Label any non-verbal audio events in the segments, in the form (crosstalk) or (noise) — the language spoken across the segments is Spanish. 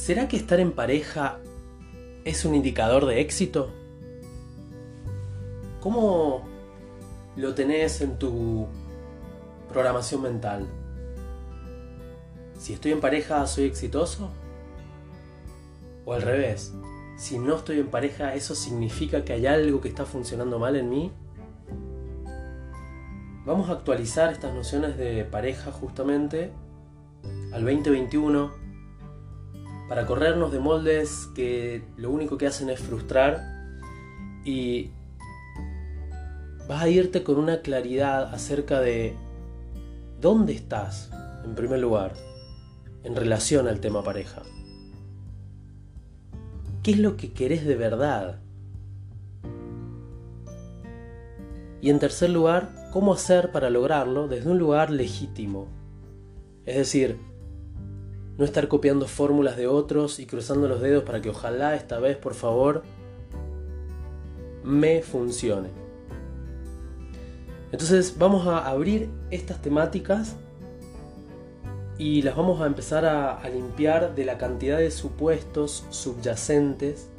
¿Será que estar en pareja es un indicador de éxito? ¿Cómo lo tenés en tu programación mental? Si estoy en pareja, ¿soy exitoso? ¿O al revés? Si no estoy en pareja, ¿eso significa que hay algo que está funcionando mal en mí? Vamos a actualizar estas nociones de pareja justamente al 2021 para corrernos de moldes que lo único que hacen es frustrar y vas a irte con una claridad acerca de dónde estás, en primer lugar, en relación al tema pareja. ¿Qué es lo que querés de verdad? Y en tercer lugar, ¿cómo hacer para lograrlo desde un lugar legítimo? Es decir, no estar copiando fórmulas de otros y cruzando los dedos para que ojalá esta vez, por favor, me funcione. Entonces vamos a abrir estas temáticas y las vamos a empezar a, limpiar de la cantidad de supuestos subyacentes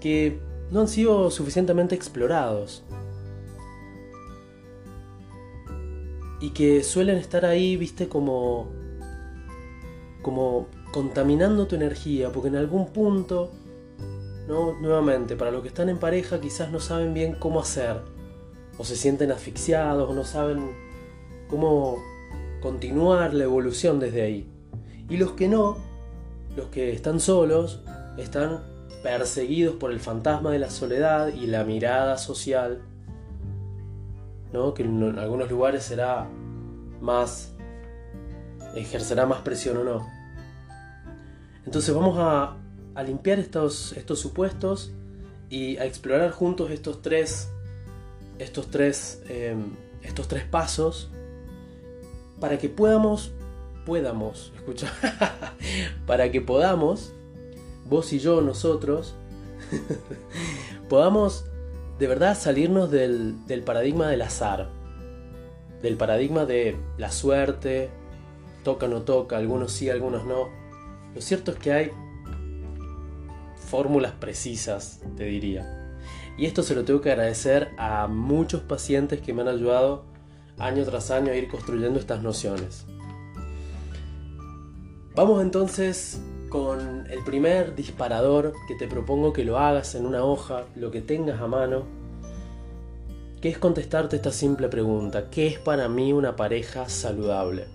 que no han sido suficientemente explorados. Y que suelen estar ahí, viste, como, como contaminando tu energía, porque en algún punto, ¿no? nuevamente, para los que están en pareja quizás no saben bien cómo hacer, o se sienten asfixiados, o no saben cómo continuar la evolución desde ahí. Y los que no, los que están solos, están perseguidos por el fantasma de la soledad y la mirada social que en algunos lugares será más, ejercerá más presión o no. Entonces vamos a, limpiar estos, estos supuestos y a explorar juntos estos tres, estos tres, em, estos tres pasos para que podamos, podamos, (laughs) escucha, para que podamos, vos y yo, nosotros, (laughs) podamos de verdad salirnos del, paradigma del azar, del paradigma de la suerte, toca o no toca, algunos sí, algunos no. Lo cierto es que hay fórmulas precisas, te diría. Y esto se lo tengo que agradecer a muchos pacientes que me han ayudado año tras año a ir construyendo estas nociones. Vamos entonces con el primer disparador que te propongo que lo hagas en una hoja, lo que tengas a mano, que es contestarte esta simple pregunta, ¿qué es para mí una pareja saludable?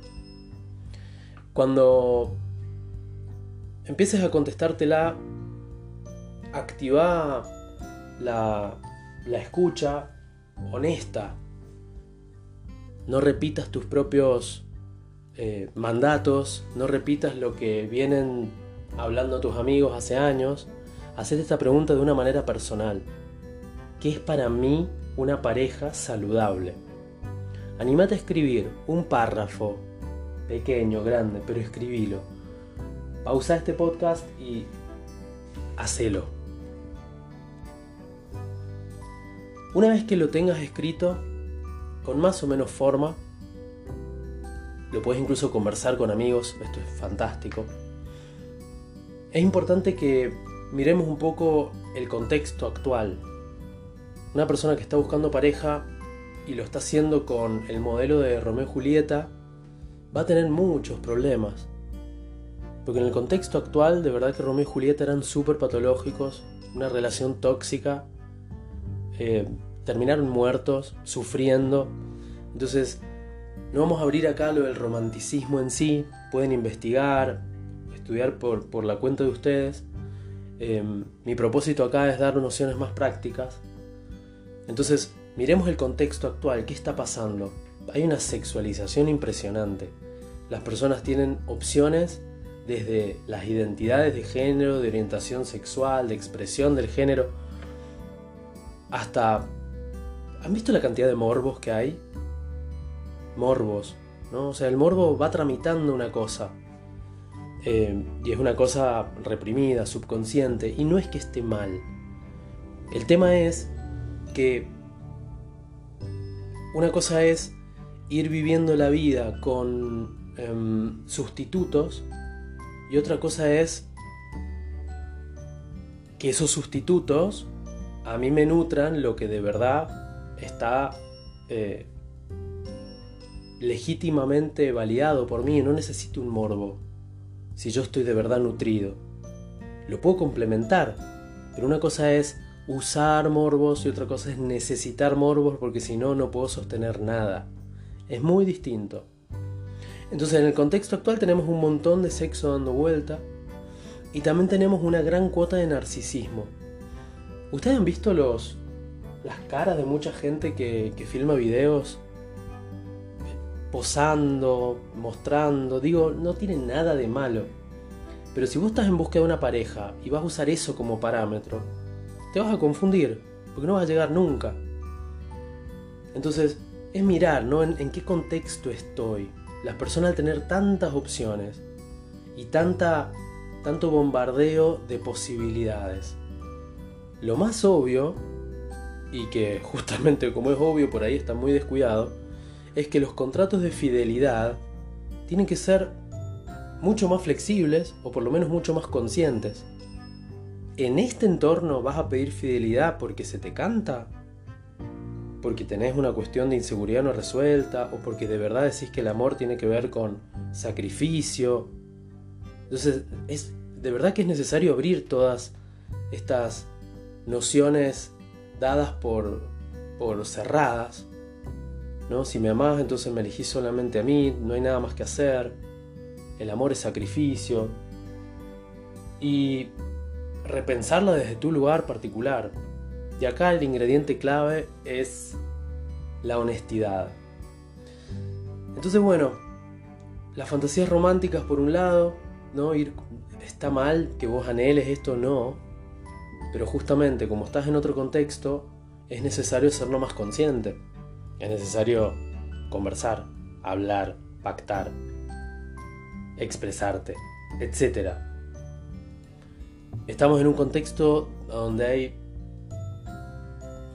Cuando empieces a contestártela, activa la, la escucha honesta. No repitas tus propios eh, mandatos, no repitas lo que vienen hablando a tus amigos hace años, hacer esta pregunta de una manera personal. ¿Qué es para mí una pareja saludable? Animate a escribir un párrafo, pequeño, grande, pero escribilo. Pausa este podcast y hacelo. Una vez que lo tengas escrito, con más o menos forma, lo puedes incluso conversar con amigos, esto es fantástico. Es importante que miremos un poco el contexto actual. Una persona que está buscando pareja y lo está haciendo con el modelo de Romeo y Julieta va a tener muchos problemas. Porque en el contexto actual, de verdad que Romeo y Julieta eran súper patológicos, una relación tóxica, eh, terminaron muertos, sufriendo. Entonces, no vamos a abrir acá lo del romanticismo en sí, pueden investigar, estudiar por, la cuenta de ustedes. Em, mi propósito acá es dar nociones más prácticas. Entonces, miremos el contexto actual, ¿qué está pasando? Hay una sexualización impresionante. Las personas tienen opciones desde las identidades de género, de orientación sexual, de expresión del género, hasta... ¿Han visto la cantidad de morbos que hay? Morbos, ¿no? O sea, el morbo va tramitando una cosa. Eh, y es una cosa reprimida, subconsciente, y no es que esté mal. El tema es que una cosa es ir viviendo la vida con em, sustitutos Y otra cosa es que esos sustitutos a mí me nutran lo que de verdad está eh, legítimamente validado por mí. No necesito un morbo si yo estoy de verdad nutrido. Lo puedo complementar, pero una cosa es usar morbos y otra cosa es necesitar morbos porque si no, no puedo sostener nada. Es muy distinto. Entonces en el contexto actual tenemos un montón de sexo dando vuelta y también tenemos una gran cuota de narcisismo. ¿Ustedes han visto los, las caras de mucha gente que, que filma videos posando, mostrando? Digo, no tiene nada de malo. Pero si vos estás en busca de una pareja y vas a usar eso como parámetro, te vas a confundir, porque no vas a llegar nunca. Entonces, es mirar, ¿no? En, en qué contexto estoy. Las personas al tener tantas opciones y tanta, tanto bombardeo de posibilidades. Lo más obvio, y que justamente como es obvio por ahí está muy descuidado, es que los contratos de fidelidad tienen que ser mucho más flexibles o por lo menos mucho más conscientes. ¿En este entorno vas a pedir fidelidad porque se te canta? ¿Porque tenés una cuestión de inseguridad no resuelta? ¿O porque de verdad decís que el amor tiene que ver con sacrificio? Entonces, es de verdad que es necesario abrir todas estas nociones dadas por, por cerradas. ¿No? Si me amás, entonces me elegís solamente a mí, no hay nada más que hacer. El amor es sacrificio. Y repensarla desde tu lugar particular. Y acá el ingrediente clave es la honestidad. Entonces, bueno, las fantasías románticas por un lado, ¿no? Ir, está mal que vos anheles esto, no. Pero justamente como estás en otro contexto, es necesario serlo más consciente. Es necesario conversar, hablar, pactar, expresarte, etc. Estamos en un contexto donde hay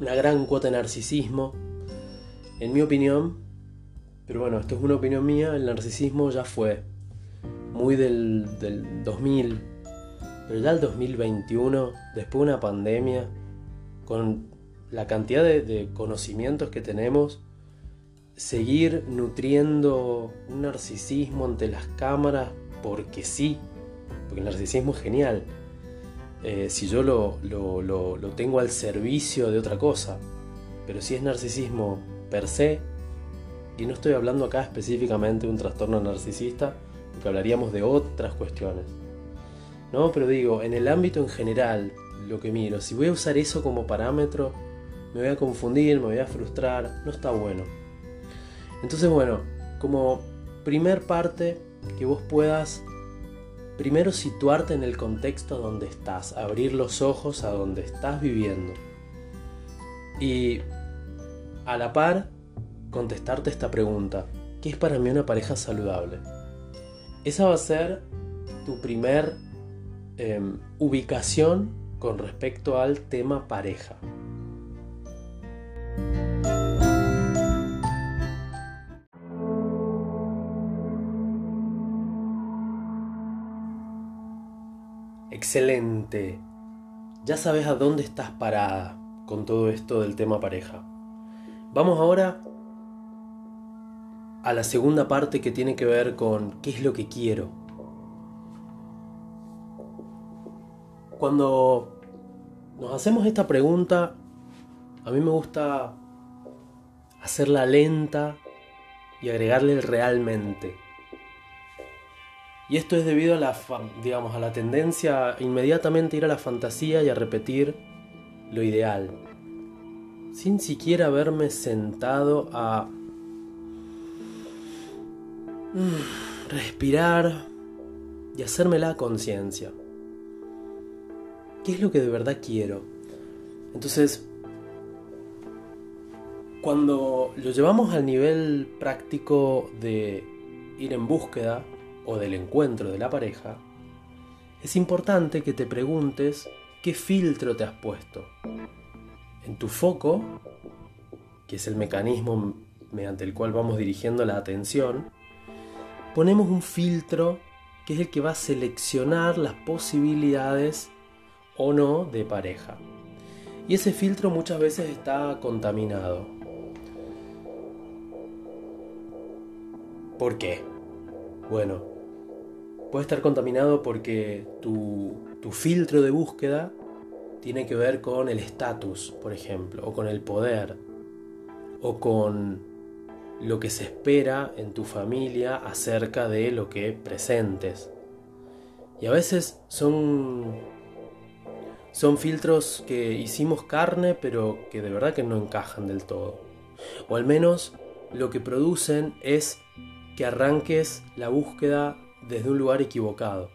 una gran cuota de narcisismo. En mi opinión, pero bueno, esto es una opinión mía, el narcisismo ya fue muy del, del 2000, pero ya el 2021, después de una pandemia, con la cantidad de, conocimientos que tenemos, seguir nutriendo un narcisismo ante las cámaras porque sí, porque el narcisismo es genial, eh, si yo lo, lo, lo, lo tengo al servicio de otra cosa, pero si es narcisismo per se, y no estoy hablando acá específicamente de un trastorno narcisista, porque hablaríamos de otras cuestiones. No, pero digo, en el ámbito en general, lo que miro, si voy a usar eso como parámetro, me voy a confundir, me voy a frustrar, no está bueno. Entonces, bueno, como primer parte, que vos puedas primero situarte en el contexto donde estás, abrir los ojos a donde estás viviendo. Y a la par, contestarte esta pregunta, ¿qué es para mí una pareja saludable? Esa va a ser tu primer em, ubicación con respecto al tema pareja. Excelente. Ya sabes a dónde estás parada con todo esto del tema pareja. Vamos ahora a la segunda parte que tiene que ver con qué es lo que quiero. Cuando nos hacemos esta pregunta, a mí me gusta hacerla lenta y agregarle el realmente. Y esto es debido a la, digamos, a la tendencia a inmediatamente ir a la fantasía y a repetir lo ideal, sin siquiera haberme sentado a mm, respirar y hacerme la conciencia. ¿Qué es lo que de verdad quiero? Entonces, cuando lo llevamos al nivel práctico de ir en búsqueda, o del encuentro de la pareja, es importante que te preguntes qué filtro te has puesto. En tu foco, que es el mecanismo mediante el cual vamos dirigiendo la atención, ponemos un filtro que es el que va a seleccionar las posibilidades o no de pareja. Y ese filtro muchas veces está contaminado. ¿Por qué? Bueno, puede estar contaminado porque tu, filtro de búsqueda tiene que ver con el estatus, por ejemplo, o con el poder, o con lo que se espera en tu familia acerca de lo que presentes. Y a veces son filtros que hicimos carne pero que de verdad que no encajan del todo. O al menos lo que producen es que arranques la búsqueda desde un lugar equivocado.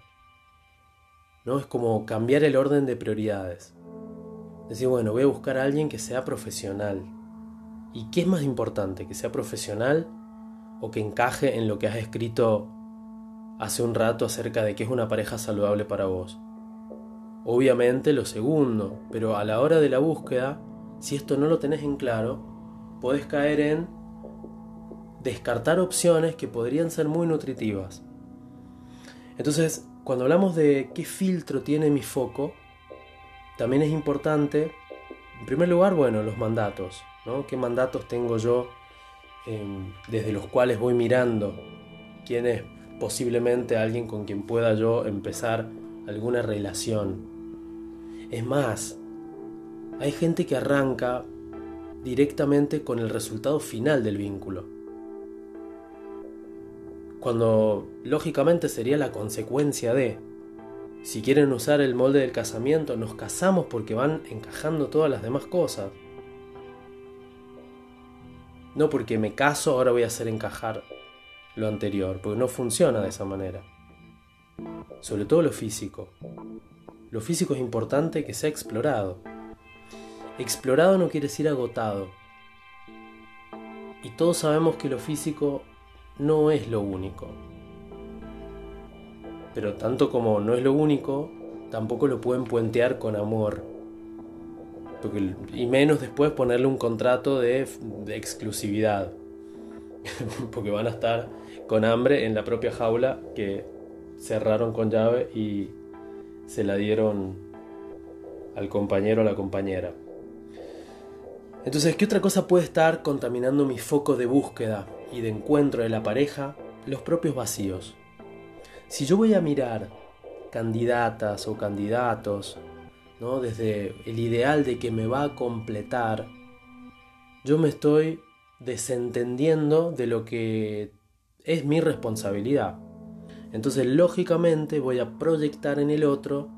¿No? Es como cambiar el orden de prioridades. Decir, bueno, voy a buscar a alguien que sea profesional. ¿Y qué es más importante? ¿Que sea profesional o que encaje en lo que has escrito hace un rato acerca de que es una pareja saludable para vos? Obviamente lo segundo, pero a la hora de la búsqueda, si esto no lo tenés en claro, podés caer en descartar opciones que podrían ser muy nutritivas. Entonces, cuando hablamos de qué filtro tiene mi foco, también es importante, en primer lugar, bueno, los mandatos, ¿no? ¿Qué mandatos tengo yo em, desde los cuales voy mirando quién es posiblemente alguien con quien pueda yo empezar alguna relación? Es más, hay gente que arranca directamente con el resultado final del vínculo. Cuando lógicamente sería la consecuencia de, si quieren usar el molde del casamiento, nos casamos porque van encajando todas las demás cosas. No porque me caso ahora voy a hacer encajar lo anterior, porque no funciona de esa manera. Sobre todo lo físico. Lo físico es importante que sea explorado. Explorado no quiere decir agotado. Y todos sabemos que lo físico no es lo único. Pero tanto como no es lo único, tampoco lo pueden puentear con amor. y menos después ponerle un contrato de, de exclusividad. (laughs) Porque van a estar con hambre en la propia jaula que cerraron con llave y se la dieron al compañero o la compañera. Entonces, ¿qué otra cosa puede estar contaminando mi foco de búsqueda y de encuentro de la pareja? Los propios vacíos. Si yo voy a mirar candidatas o candidatos, ¿no? desde el ideal de que me va a completar, yo me estoy desentendiendo de lo que es mi responsabilidad. Entonces, lógicamente, voy a proyectar en el otro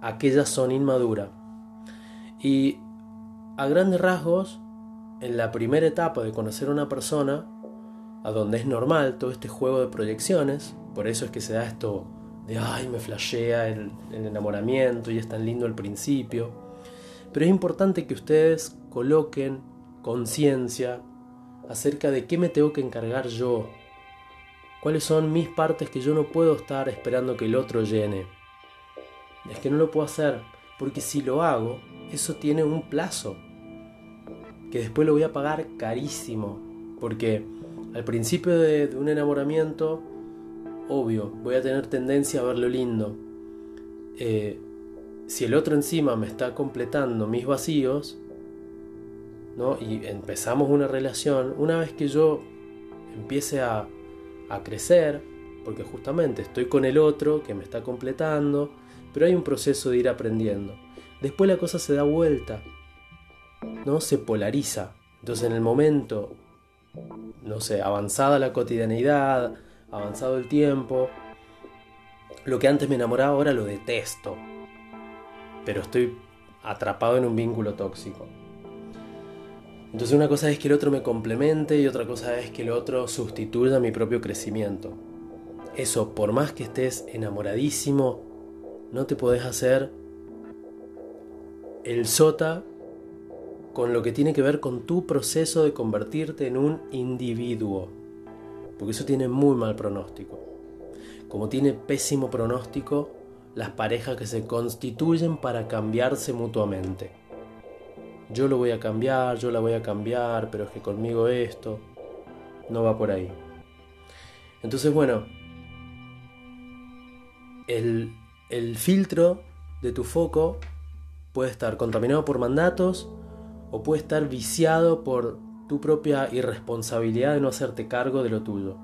aquella zona inmadura. Y a grandes rasgos, en la primera etapa de conocer a una persona, a donde es normal todo este juego de proyecciones, por eso es que se da esto de, ay, me flashea el, el enamoramiento y es tan lindo al principio. Pero es importante que ustedes coloquen conciencia acerca de qué me tengo que encargar yo cuáles son mis partes que yo no puedo estar esperando que el otro llene. Es que no lo puedo hacer, porque si lo hago, eso tiene un plazo, que después lo voy a pagar carísimo, porque al principio de, un enamoramiento, obvio, voy a tener tendencia a ver lo lindo. Eh, si el otro encima me está completando mis vacíos, ¿no? y empezamos una relación, una vez que yo empiece a a crecer, porque justamente estoy con el otro que me está completando, pero hay un proceso de ir aprendiendo. Después la cosa se da vuelta, ¿no? Se polariza. Entonces en el momento, no sé, avanzada la cotidianidad, avanzado el tiempo, lo que antes me enamoraba ahora lo detesto. Pero estoy atrapado en un vínculo tóxico. Entonces una cosa es que el otro me complemente y otra cosa es que el otro sustituya mi propio crecimiento. Eso, por más que estés enamoradísimo, no te podés hacer el sota con lo que tiene que ver con tu proceso de convertirte en un individuo. Porque eso tiene muy mal pronóstico. Como tiene pésimo pronóstico las parejas que se constituyen para cambiarse mutuamente yo lo voy a cambiar, yo la voy a cambiar, pero es que conmigo esto no va por ahí. Entonces, bueno, el, el filtro de tu foco puede estar contaminado por mandatos o puede estar viciado por tu propia irresponsabilidad de no hacerte cargo de lo tuyo.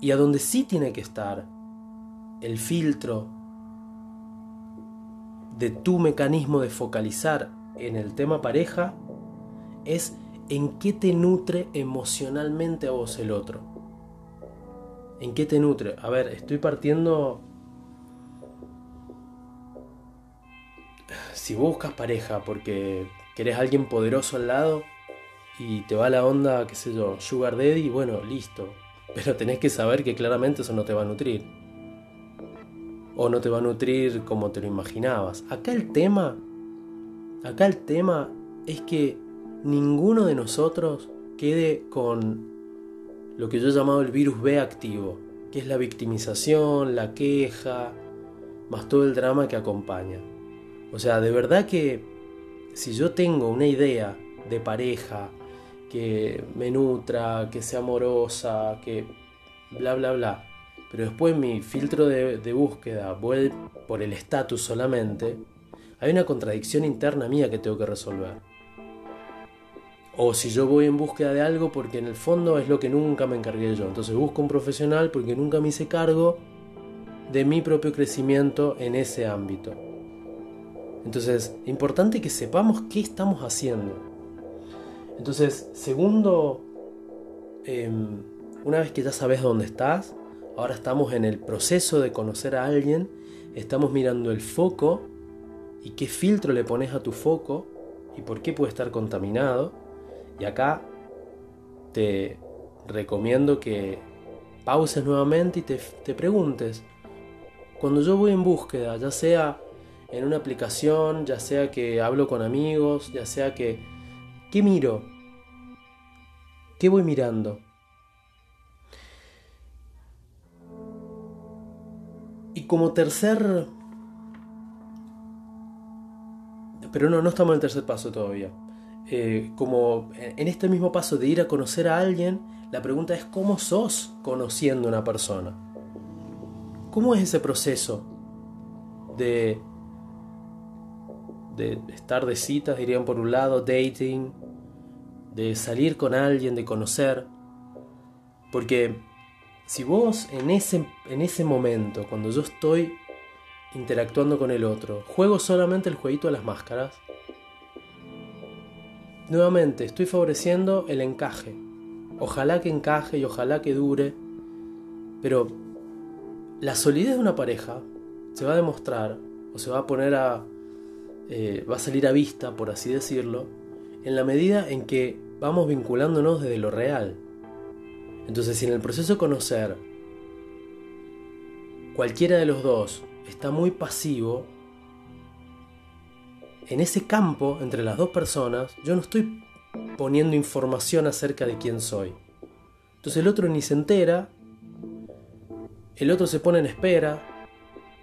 Y a donde sí tiene que estar el filtro de tu mecanismo de focalizar en el tema pareja es en qué te nutre emocionalmente a vos el otro. ¿En qué te nutre? A ver, estoy partiendo... Si buscas pareja porque querés alguien poderoso al lado y te va la onda, qué sé yo, Sugar Daddy, bueno, listo. Pero tenés que saber que claramente eso no te va a nutrir. O no te va a nutrir como te lo imaginabas. Acá el tema, acá el tema es que ninguno de nosotros quede con lo que yo he llamado el virus B activo, que es la victimización, la queja, más todo el drama que acompaña. O sea, de verdad que si yo tengo una idea de pareja que me nutra, que sea amorosa, que bla bla bla, pero después mi filtro de, búsqueda vuelve por el estatus solamente, hay una contradicción interna mía que tengo que resolver. O si yo voy en búsqueda de algo porque en el fondo es lo que nunca me encargué yo. Entonces busco un profesional porque nunca me hice cargo de mi propio crecimiento en ese ámbito. Entonces, importante que sepamos qué estamos haciendo. Entonces, segundo, em, una vez que ya sabes dónde estás, ahora estamos en el proceso de conocer a alguien, estamos mirando el foco y qué filtro le pones a tu foco y por qué puede estar contaminado. Y acá te recomiendo que pauses nuevamente y te, preguntes, cuando yo voy en búsqueda, ya sea en una aplicación, ya sea que hablo con amigos, ya sea que... ¿Qué miro? ¿Qué voy mirando? Y como tercer... Pero no, no estamos en el tercer paso todavía. Eh, como en este mismo paso de ir a conocer a alguien, la pregunta es cómo sos conociendo a una persona. ¿Cómo es ese proceso de, de estar de citas, dirían por un lado, dating, de salir con alguien, de conocer? Porque si vos en ese, en ese momento, cuando yo estoy interactuando con el otro, juego solamente el jueguito de las máscaras, Nuevamente, estoy favoreciendo el encaje. Ojalá que encaje y ojalá que dure. Pero la solidez de una pareja se va a demostrar o se va a poner a... Eh, va a salir a vista, por así decirlo, en la medida en que vamos vinculándonos desde lo real. Entonces, si en el proceso de conocer cualquiera de los dos está muy pasivo, en ese campo entre las dos personas, yo no estoy poniendo información acerca de quién soy. Entonces el otro ni se entera, el otro se pone en espera,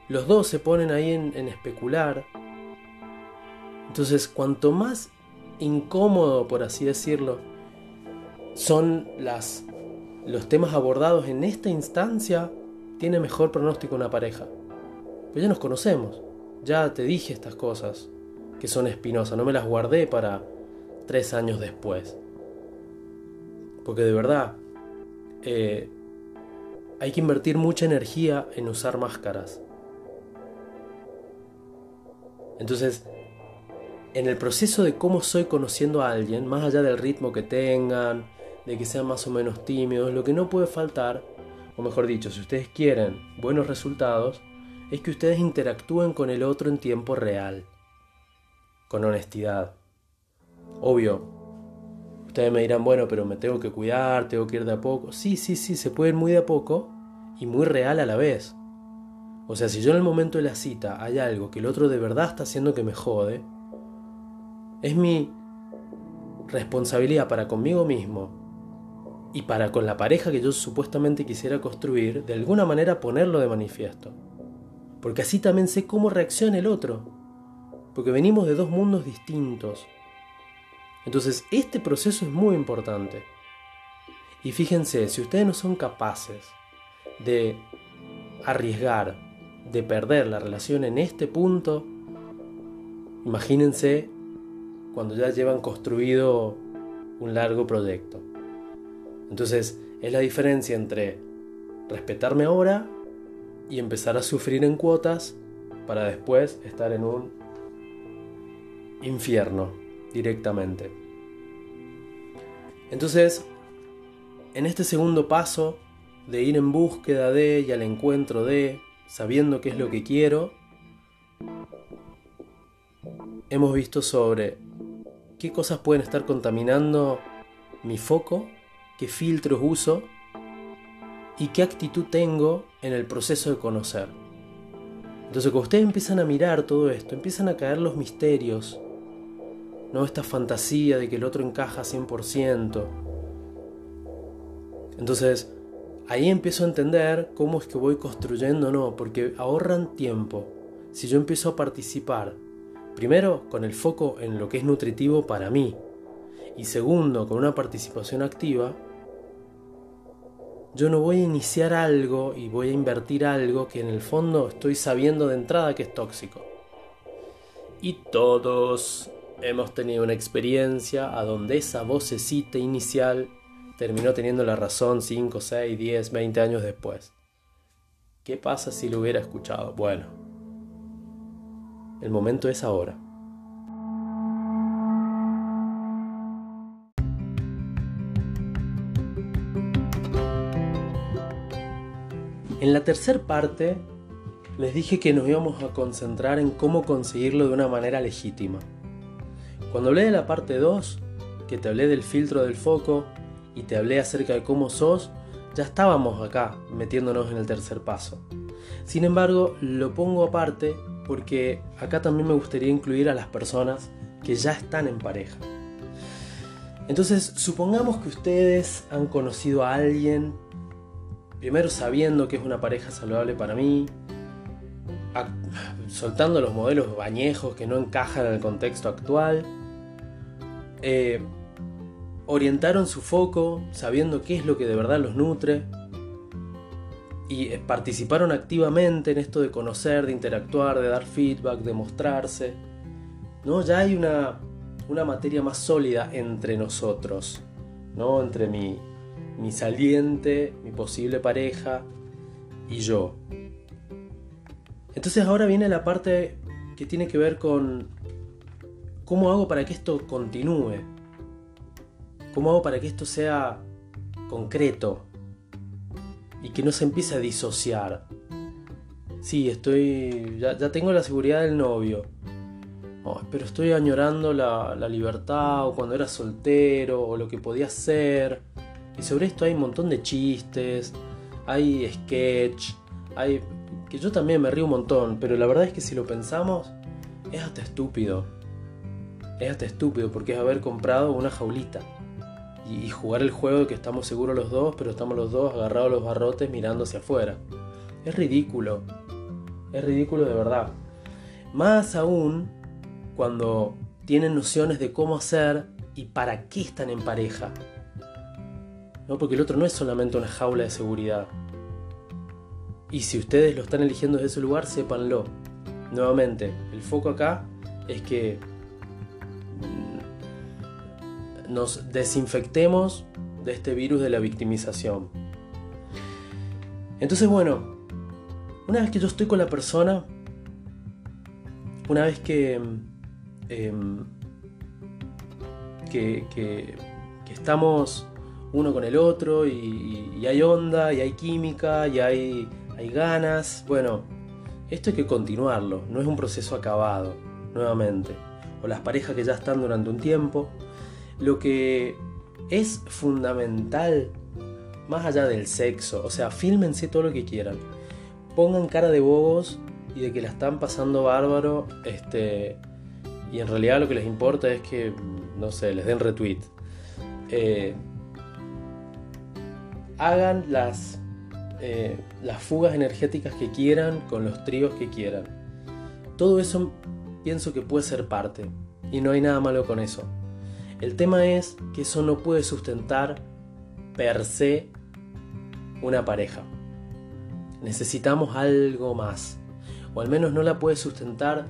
los dos se ponen ahí en, especular. Entonces cuanto más incómodo, por así decirlo, son las, los temas abordados en esta instancia, tiene mejor pronóstico una pareja. Pues ya nos conocemos, ya te dije estas cosas, que son espinosas, no me las guardé para tres años después. Porque de verdad, eh, hay que invertir mucha energía en usar máscaras. Entonces, en el proceso de cómo soy conociendo a alguien, más allá del ritmo que tengan, de que sean más o menos tímidos, lo que no puede faltar, o mejor dicho, si ustedes quieren buenos resultados, es que ustedes interactúen con el otro en tiempo real con honestidad. Obvio, ustedes me dirán, bueno, pero me tengo que cuidar, tengo que ir de a poco. Sí, sí, sí, se puede ir muy de a poco y muy real a la vez. O sea, si yo en el momento de la cita hay algo que el otro de verdad está haciendo que me jode, es mi responsabilidad para conmigo mismo y para con la pareja que yo supuestamente quisiera construir, de alguna manera ponerlo de manifiesto. Porque así también sé cómo reacciona el otro porque venimos de dos mundos distintos. Entonces, este proceso es muy importante. Y fíjense, si ustedes no son capaces de arriesgar de perder la relación en este punto, imagínense cuando ya llevan construido un largo proyecto. Entonces, es la diferencia entre respetarme ahora y empezar a sufrir en cuotas para después estar en un infierno directamente. Entonces, en este segundo paso de ir en búsqueda de y al encuentro de, sabiendo qué es lo que quiero, hemos visto sobre qué cosas pueden estar contaminando mi foco, qué filtros uso y qué actitud tengo en el proceso de conocer. Entonces, cuando ustedes empiezan a mirar todo esto, empiezan a caer los misterios, no esta fantasía de que el otro encaja 100%. Entonces, ahí empiezo a entender cómo es que voy construyendo, no, porque ahorran tiempo. Si yo empiezo a participar, primero con el foco en lo que es nutritivo para mí, y segundo con una participación activa, yo no voy a iniciar algo y voy a invertir algo que en el fondo estoy sabiendo de entrada que es tóxico. Y todos hemos tenido una experiencia a donde esa vocecita inicial terminó teniendo la razón 5, 6, 10, 20 años después. ¿Qué pasa si lo hubiera escuchado? Bueno, el momento es ahora. En la tercera parte les dije que nos íbamos a concentrar en cómo conseguirlo de una manera legítima. Cuando hablé de la parte 2, que te hablé del filtro del foco y te hablé acerca de cómo sos, ya estábamos acá metiéndonos en el tercer paso. Sin embargo, lo pongo aparte porque acá también me gustaría incluir a las personas que ya están en pareja. Entonces, supongamos que ustedes han conocido a alguien primero sabiendo que es una pareja saludable para mí, soltando los modelos bañejos que no encajan en el contexto actual, eh, orientaron su foco sabiendo qué es lo que de verdad los nutre y eh, participaron activamente en esto de conocer, de interactuar, de dar feedback, de mostrarse. ¿no? Ya hay una, una materia más sólida entre nosotros, ¿no? entre mi, mi saliente, mi posible pareja y yo. Entonces ahora viene la parte que tiene que ver con cómo hago para que esto continúe. ¿Cómo hago para que esto sea concreto y que no se empiece a disociar? Sí, estoy. Ya, tengo la seguridad del novio. pero estoy añorando la, la libertad o cuando era soltero o lo que podía hacer y sobre esto hay un montón de chistes, hay sketch, hay... que yo también me río un montón, pero la verdad es que si lo pensamos, es hasta estúpido. Es hasta estúpido porque es haber comprado una jaulita y, jugar el juego de que estamos seguros los dos, pero estamos los dos agarrados a los barrotes mirando hacia afuera. Es ridículo. Es ridículo de verdad. Más aún cuando tienen nociones de cómo hacer y para qué están en pareja. ¿no? porque el otro no es solamente una jaula de seguridad. Y si ustedes lo están eligiendo desde ese lugar, sépanlo. Nuevamente, el foco acá es que nos desinfectemos de este virus de la victimización. Entonces, bueno, una vez que yo estoy con la persona, una vez que, em, que, que, que estamos uno con el otro y, hay onda y hay química y hay, hay ganas. Bueno, esto hay que continuarlo, no es un proceso acabado, nuevamente. O las parejas que ya están durante un tiempo. Lo que es fundamental, más allá del sexo, o sea, fílmense todo lo que quieran. Pongan cara de bobos y de que la están pasando bárbaro, este, y en realidad lo que les importa es que, no sé, les den retweet. Eh, hagan las, eh, las fugas energéticas que quieran con los tríos que quieran. Todo eso pienso que puede ser parte y no hay nada malo con eso. El tema es que eso no puede sustentar per se una pareja. Necesitamos algo más. o al menos no la puedes sustentar.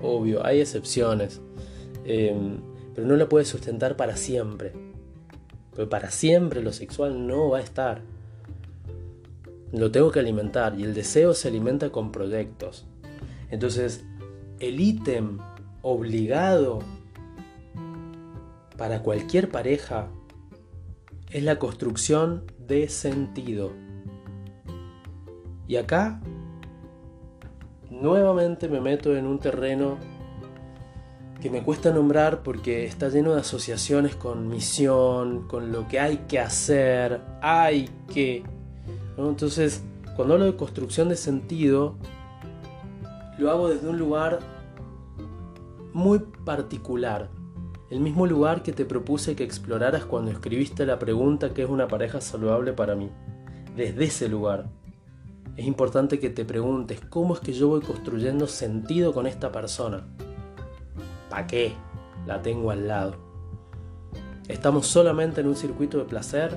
Obvio, hay excepciones, em, pero no la puedes sustentar para siempre. Pero para siempre lo sexual no va a estar. Lo tengo que alimentar y el deseo se alimenta con proyectos. Entonces, el ítem obligado para cualquier pareja es la construcción de sentido. Y acá nuevamente me meto en un terreno que me cuesta nombrar porque está lleno de asociaciones con misión, con lo que hay que hacer, hay que. Entonces, cuando hablo de construcción de sentido, lo hago desde un lugar muy particular. El mismo lugar que te propuse que exploraras cuando escribiste la pregunta ¿qué es una pareja saludable para mí? Desde ese lugar. Es importante que te preguntes cómo es que yo voy construyendo sentido con esta persona. ¿Para qué? La tengo al lado. ¿Estamos solamente en un circuito de placer?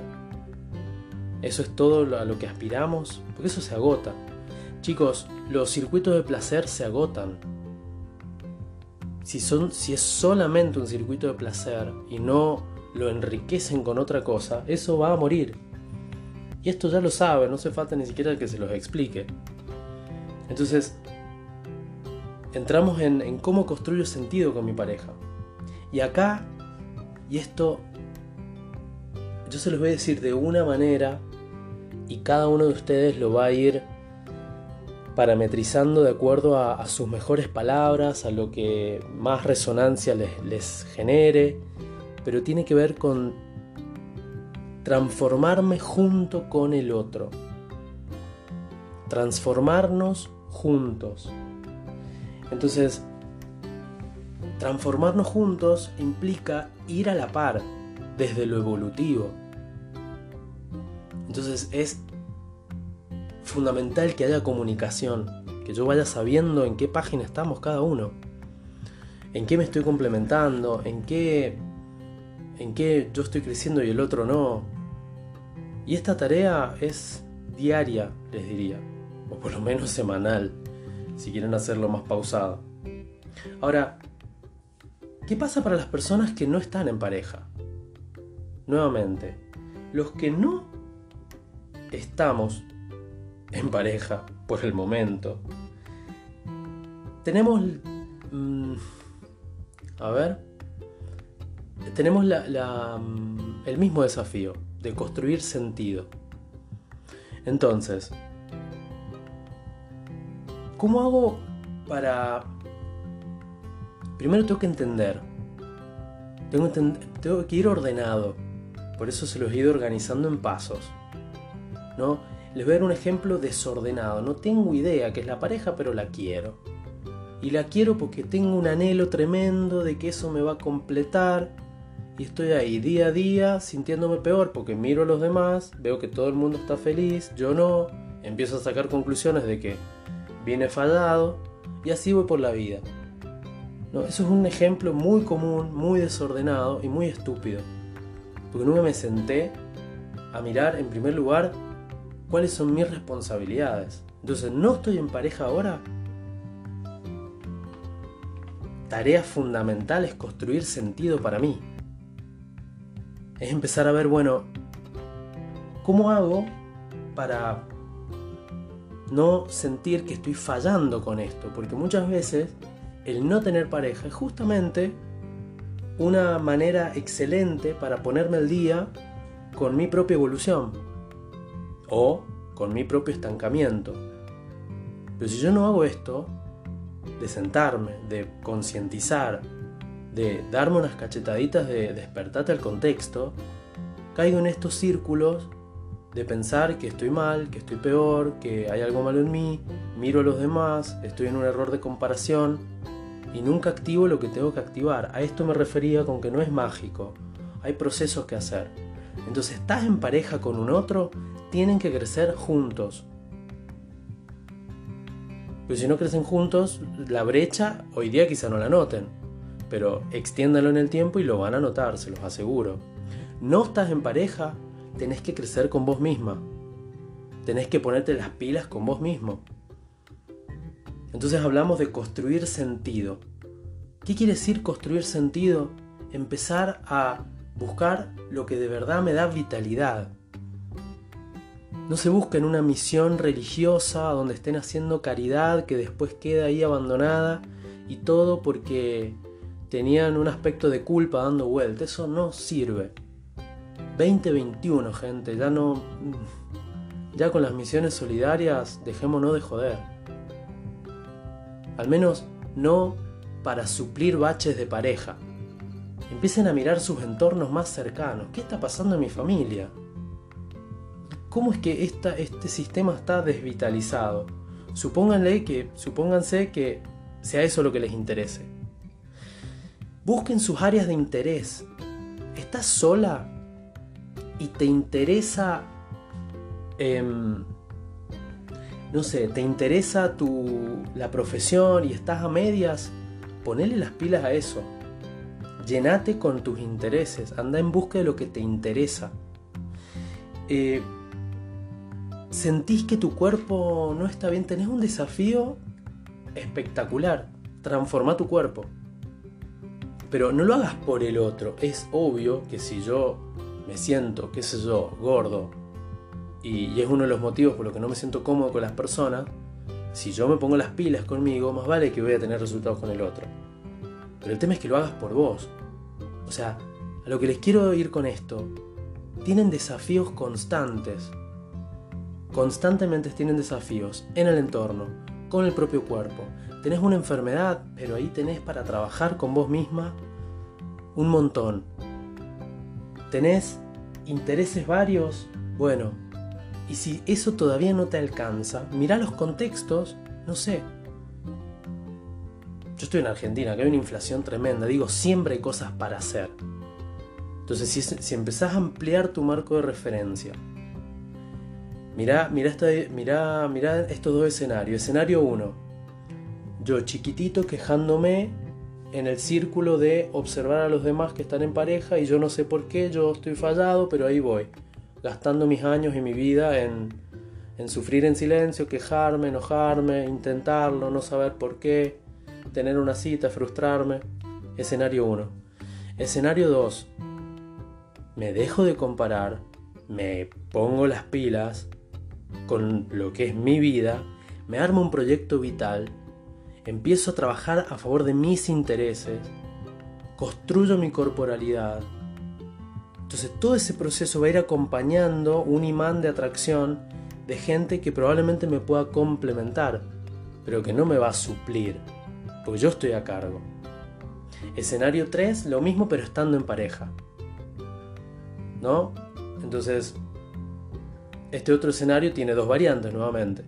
¿Eso es todo a lo que aspiramos? Porque eso se agota. Chicos, los circuitos de placer se agotan. Si, son, si es solamente un circuito de placer y no lo enriquecen con otra cosa, eso va a morir. Y esto ya lo sabe, no hace falta ni siquiera que se los explique. Entonces, entramos en, en cómo construyo sentido con mi pareja. Y acá, y esto, yo se los voy a decir de una manera y cada uno de ustedes lo va a ir parametrizando de acuerdo a, sus mejores palabras, a lo que más resonancia les, les genere, pero tiene que ver con transformarme junto con el otro. Transformarnos juntos. Entonces, transformarnos juntos implica ir a la par desde lo evolutivo. Entonces es fundamental que haya comunicación, que yo vaya sabiendo en qué página estamos cada uno, en qué me estoy complementando, en qué en qué yo estoy creciendo y el otro no, y esta tarea es diaria, les diría, o por lo menos semanal, si quieren hacerlo más pausado. Ahora, ¿qué pasa para las personas que no están en pareja? Nuevamente, los que no estamos en pareja por el momento, tenemos... Mm, a ver, tenemos la, mm, el mismo desafío de construir sentido. Entonces, ¿cómo hago para... Primero tengo que entender, tengo, tengo que ir ordenado, por eso se los he ido organizando en pasos. ¿no? Les voy a dar un ejemplo desordenado, no tengo idea que es la pareja, pero la quiero. Y la quiero porque tengo un anhelo tremendo de que eso me va a completar y estoy ahí día a día sintiéndome peor porque miro a los demás, veo que todo el mundo está feliz, yo no, empiezo a sacar conclusiones de que viene fallado y así voy por la vida. Eso es un ejemplo muy común, muy desordenado y muy estúpido. Porque nunca me senté a mirar en primer lugar cuáles son mis responsabilidades. Entonces, ¿no estoy en pareja ahora? Tarea fundamental es construir sentido para mí es empezar a ver, bueno, ¿cómo hago para no sentir que estoy fallando con esto? Porque muchas veces el no tener pareja es justamente una manera excelente para ponerme al día con mi propia evolución o con mi propio estancamiento. Pero si yo no hago esto, de sentarme, de concientizar, de darme unas cachetaditas de despertate al contexto, caigo en estos círculos de pensar que estoy mal, que estoy peor, que hay algo malo en mí, miro a los demás, estoy en un error de comparación y nunca activo lo que tengo que activar. A esto me refería con que no es mágico, hay procesos que hacer. Entonces, estás en pareja con un otro, tienen que crecer juntos. Pero si no crecen juntos, la brecha hoy día quizá no la noten pero extiéndalo en el tiempo y lo van a notar, se los aseguro. No estás en pareja, tenés que crecer con vos misma. tenés que ponerte las pilas con vos mismo. Entonces hablamos de construir sentido. ¿Qué quiere decir construir sentido? Empezar a buscar lo que de verdad me da vitalidad. No se busca en una misión religiosa donde estén haciendo caridad que después queda ahí abandonada y todo porque tenían un aspecto de culpa dando vuelta. Eso no sirve. 2021, gente, ya no. Ya con las misiones solidarias, dejémonos de joder. Al menos no para suplir baches de pareja. Empiecen a mirar sus entornos más cercanos. ¿Qué está pasando en mi familia? ¿Cómo es que este sistema está desvitalizado? Supónganle que, supónganse que sea eso lo que les interese. Busquen sus áreas de interés. ¿Estás sola y te interesa, em, no sé, te interesa tu, la profesión y estás a medias? Ponele las pilas a eso. Llenate con tus intereses. Anda en busca de lo que te interesa. Eh, sentís que tu cuerpo no está bien, tenés un desafío espectacular. Transforma tu cuerpo. Pero no lo hagas por el otro. Es obvio que si yo me siento, qué sé yo, gordo, y, es uno de los motivos por los que no me siento cómodo con las personas, si yo me pongo las pilas conmigo, más vale que voy a tener resultados con el otro. Pero el tema es que lo hagas por vos. O sea, a lo que les quiero ir con esto, tienen desafíos constantes. Constantemente tienen desafíos en el entorno, con el propio cuerpo. Tenés una enfermedad, pero ahí tenés para trabajar con vos misma un montón. Tenés intereses varios, bueno. Y si eso todavía no te alcanza, mira los contextos, no sé, yo estoy en Argentina, que hay una inflación tremenda, digo, siempre hay cosas para hacer. Entonces, si, si empezás a ampliar tu marco de referencia, mirá, mirá, estos dos escenarios. Escenario 1, yo chiquitito quejándome en el círculo de observar a los demás que están en pareja y yo no sé por qué, yo estoy fallado, pero ahí voy, gastando mis años y mi vida en, en sufrir en silencio, quejarme, enojarme, intentarlo, no saber por qué tener una cita, frustrarme. Escenario 1. Escenario 2. Me dejo de comparar, me pongo las pilas con lo que es mi vida, me armo un proyecto vital, empiezo a trabajar a favor de mis intereses, construyo mi corporalidad. Entonces todo ese proceso va a ir acompañando un imán de atracción de gente que probablemente me pueda complementar, pero que no me va a suplir porque yo estoy a cargo. Escenario 3, lo mismo pero estando en pareja. ¿No? Entonces, este otro escenario tiene dos variantes nuevamente.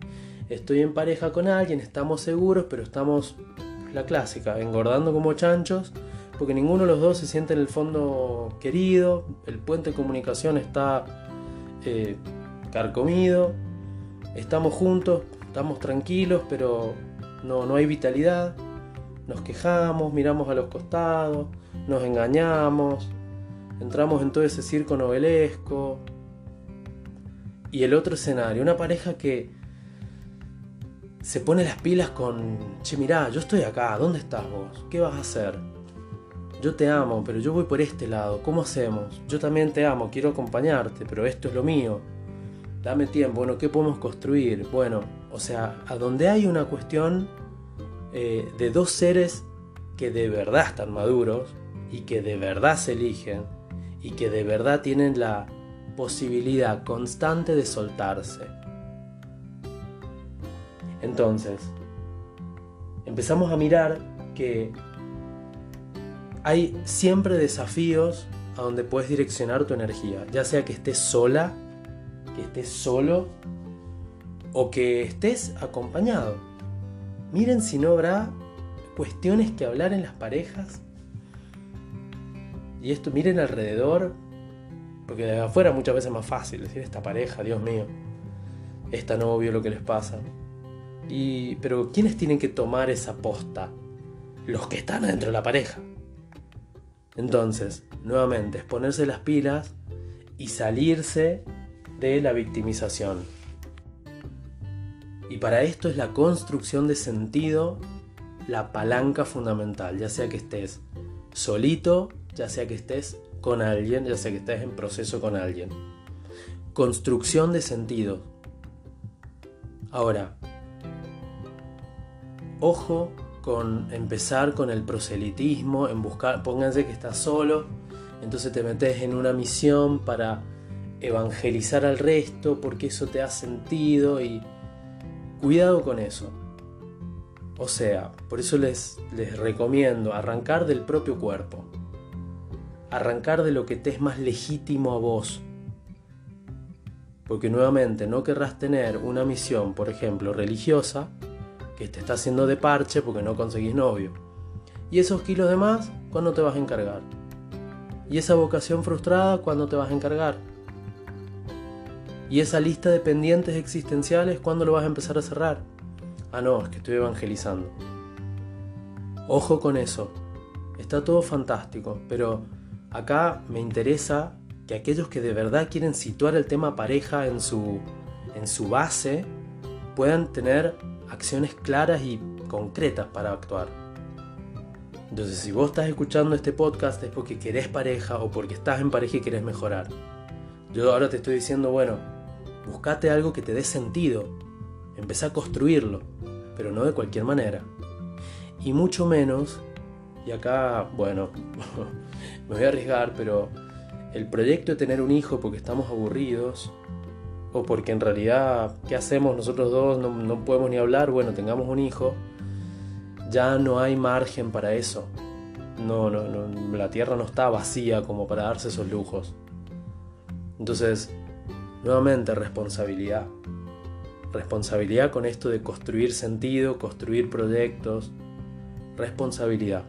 Estoy en pareja con alguien, estamos seguros, pero estamos, la clásica, engordando como chanchos, porque ninguno de los dos se siente en el fondo querido, el puente de comunicación está eh, carcomido, estamos juntos, estamos tranquilos, pero no, no hay vitalidad nos quejamos, miramos a los costados, nos engañamos, entramos en todo ese circo novelesco. Y el otro escenario, una pareja que se pone las pilas con, che, mirá, yo estoy acá, ¿dónde estás vos? ¿Qué vas a hacer? Yo te amo, pero yo voy por este lado, ¿cómo hacemos? Yo también te amo, quiero acompañarte, pero esto es lo mío. Dame tiempo, bueno, ¿qué podemos construir? Bueno, o sea, a donde hay una cuestión eh, de dos seres que de verdad están maduros y que de verdad se eligen y que de verdad tienen la posibilidad constante de soltarse. Entonces, empezamos a mirar que hay siempre desafíos a donde puedes direccionar tu energía, ya sea que estés sola, que estés solo o que estés acompañado. Miren si no habrá cuestiones que hablar en las parejas. Y esto, miren alrededor, porque de afuera muchas veces es más fácil decir esta pareja, Dios mío, esta novio, lo que les pasa. Y, pero ¿quiénes tienen que tomar esa posta? Los que están dentro de la pareja. Entonces, nuevamente, es ponerse las pilas y salirse de la victimización. Y para esto es la construcción de sentido la palanca fundamental, ya sea que estés solito, ya sea que estés con alguien, ya sea que estés en proceso con alguien. Construcción de sentido. Ahora, ojo con empezar con el proselitismo, en buscar, pónganse que estás solo, entonces te metes en una misión para evangelizar al resto porque eso te ha sentido y cuidado con eso. O sea, por eso les, les recomiendo arrancar del propio cuerpo, arrancar de lo que te es más legítimo a vos. Porque nuevamente no querrás tener una misión, por ejemplo, religiosa, que te está haciendo de parche porque no conseguís novio. Y esos kilos de más, ¿cuándo te vas a encargar? Y esa vocación frustrada, ¿cuándo te vas a encargar? Y esa lista de pendientes existenciales, ¿cuándo lo vas a empezar a cerrar? Ah, no, es que estoy evangelizando. Ojo con eso. Está todo fantástico, pero acá me interesa que aquellos que de verdad quieren situar el tema pareja en su, en su base puedan tener acciones claras y concretas para actuar. Entonces, si vos estás escuchando este podcast es porque querés pareja o porque estás en pareja y querés mejorar. Yo ahora te estoy diciendo, bueno, buscate algo que te dé sentido. Empecé a construirlo, pero no de cualquier manera. Y mucho menos, y acá, bueno, (laughs) me voy a arriesgar, pero el proyecto de tener un hijo porque estamos aburridos, o porque en realidad, ¿qué hacemos nosotros dos? No, no podemos ni hablar, bueno, tengamos un hijo, ya no hay margen para eso. No, no, no, la tierra no está vacía como para darse esos lujos. Entonces, nuevamente, responsabilidad. Responsabilidad con esto de construir sentido, construir proyectos. Responsabilidad.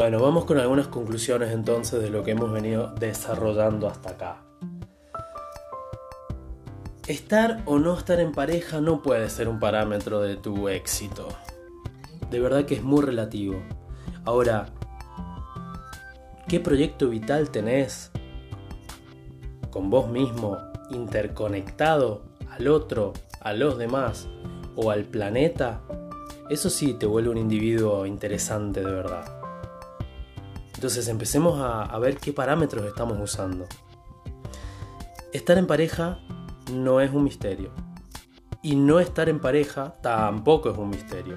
Bueno, vamos con algunas conclusiones entonces de lo que hemos venido desarrollando hasta acá. Estar o no estar en pareja no puede ser un parámetro de tu éxito. De verdad que es muy relativo. Ahora, ¿qué proyecto vital tenés con vos mismo interconectado al otro, a los demás o al planeta? Eso sí te vuelve un individuo interesante de verdad. Entonces empecemos a, ver qué parámetros estamos usando. Estar en pareja no es un misterio. Y no estar en pareja tampoco es un misterio.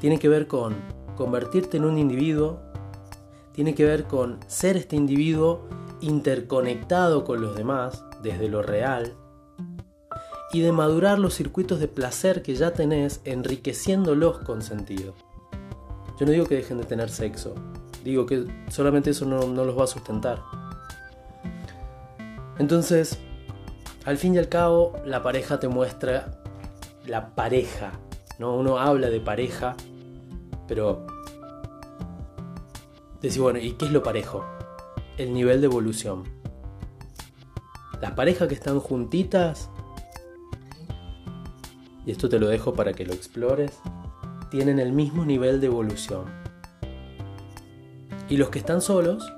Tiene que ver con convertirte en un individuo, tiene que ver con ser este individuo interconectado con los demás desde lo real y de madurar los circuitos de placer que ya tenés enriqueciéndolos con sentido. Yo no digo que dejen de tener sexo, Digo que solamente eso no, los va a sustentar. Entonces, al fin y al cabo, la pareja te muestra la pareja. ¿no? Uno habla de pareja, pero decir, bueno, ¿y qué es lo parejo? El nivel de evolución. Las parejas que están juntitas, y esto te lo dejo para que lo explores, tienen el mismo nivel de evolución. Y los que están solos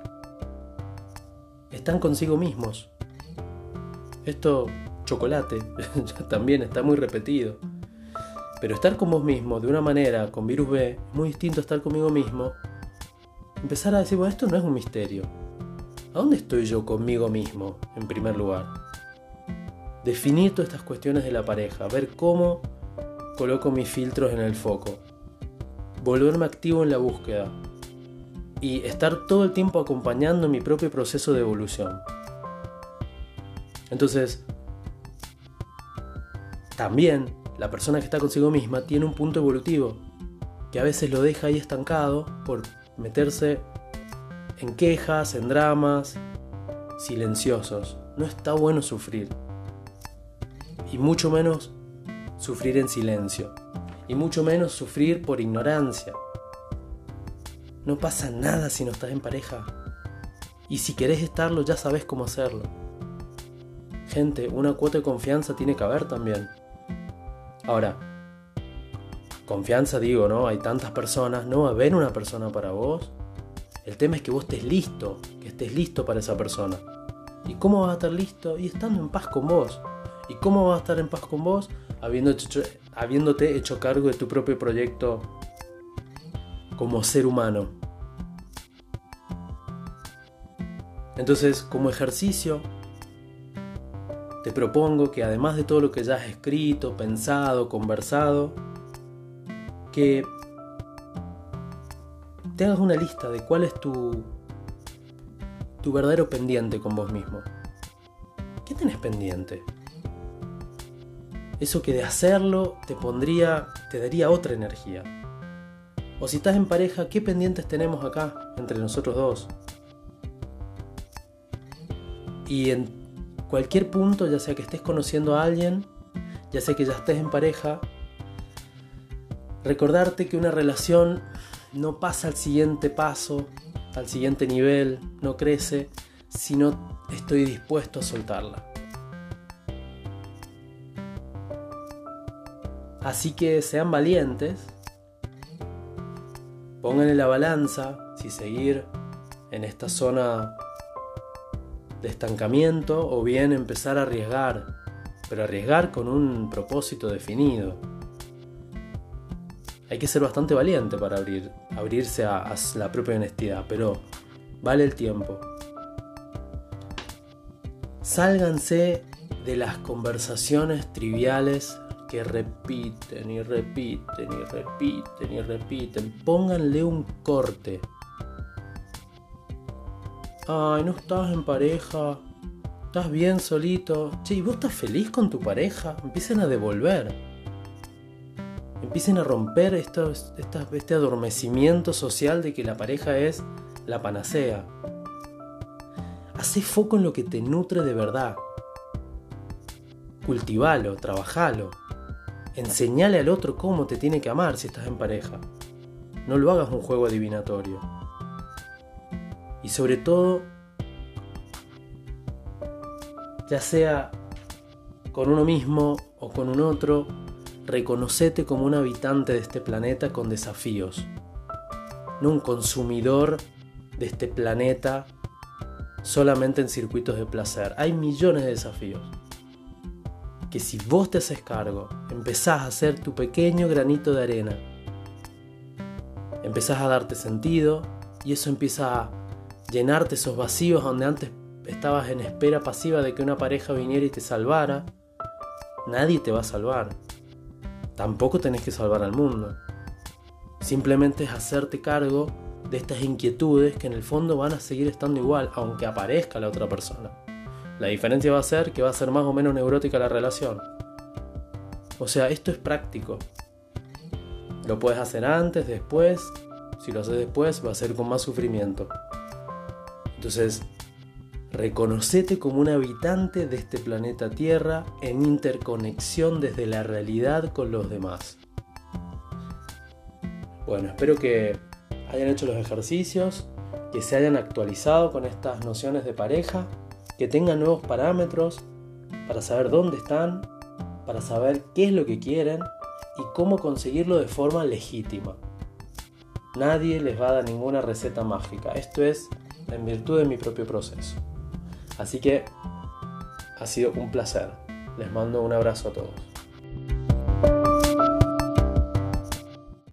están consigo mismos. Esto, chocolate, (laughs) también está muy repetido. Pero estar con vos mismo de una manera, con virus B, muy distinto a estar conmigo mismo. Empezar a decir, bueno, esto no es un misterio. ¿A dónde estoy yo conmigo mismo, en primer lugar? Definir todas estas cuestiones de la pareja, ver cómo coloco mis filtros en el foco, volverme activo en la búsqueda, y estar todo el tiempo acompañando mi propio proceso de evolución. Entonces, también la persona que está consigo misma tiene un punto evolutivo que a veces lo deja ahí estancado por meterse en quejas, en dramas silenciosos. No está bueno sufrir. Y mucho menos sufrir en silencio. Y mucho menos sufrir por ignorancia. No pasa nada si no estás en pareja. Y si querés estarlo, ya sabes cómo hacerlo. Gente, una cuota de confianza tiene que haber también. Ahora, confianza digo, ¿no? Hay tantas personas, ¿no va a haber una persona para vos? El tema es que vos estés listo, que estés listo para esa persona. ¿Y cómo vas a estar listo? Y estando en paz con vos. ¿Y cómo vas a estar en paz con vos? habiéndote hecho cargo de tu propio proyecto como ser humano. Entonces, como ejercicio, te propongo que además de todo lo que ya has escrito, pensado, conversado, que te hagas una lista de cuál es tu, tu verdadero pendiente con vos mismo. ¿Qué tenés pendiente? Eso que de hacerlo te pondría, te daría otra energía. O si estás en pareja, ¿qué pendientes tenemos acá entre nosotros dos? Y en cualquier punto, ya sea que estés conociendo a alguien, ya sea que ya estés en pareja, recordarte que una relación no pasa al siguiente paso, al siguiente nivel, no crece, si no estoy dispuesto a soltarla. Así que sean valientes, pongan en la balanza si seguir en esta zona de estancamiento o bien empezar a arriesgar, pero arriesgar con un propósito definido. Hay que ser bastante valiente para abrir, abrirse a, a la propia honestidad, pero vale el tiempo. Sálganse de las conversaciones triviales que repiten y repiten y repiten y repiten. Pónganle un corte. Ay, no estás en pareja. Estás bien solito. Che, ¿y vos estás feliz con tu pareja? Empiecen a devolver. Empiecen a romper este adormecimiento social de que la pareja es la panacea. Hacé foco en lo que te nutre de verdad. Cultivalo, trabajalo. Enseñale al otro cómo te tiene que amar si estás en pareja. No lo hagas un juego adivinatorio. Y sobre todo, ya sea con uno mismo o con un otro, reconocete como un habitante de este planeta con desafíos, no un consumidor de este planeta solamente en circuitos de placer. Hay millones de desafíos que si vos te haces cargo, empezás a hacer tu pequeño granito de arena, empezás a darte sentido y eso empieza a llenarte esos vacíos donde antes estabas en espera pasiva de que una pareja viniera y te salvara, nadie te va a salvar. Tampoco tenés que salvar al mundo. Simplemente es hacerte cargo de estas inquietudes que en el fondo van a seguir estando igual, aunque aparezca la otra persona. La diferencia va a ser que va a ser más o menos neurótica la relación. O sea, esto es práctico. Lo puedes hacer antes, después. Si lo haces después, va a ser con más sufrimiento. Entonces, reconocete como un habitante de este planeta Tierra en interconexión desde la realidad con los demás. Bueno, espero que hayan hecho los ejercicios, que se hayan actualizado con estas nociones de pareja que tengan nuevos parámetros para saber dónde están, para saber qué es lo que quieren y cómo conseguirlo de forma legítima. Nadie les va a dar ninguna receta mágica, esto es en virtud de mi propio proceso. Así que ha sido un placer. Les mando un abrazo a todos.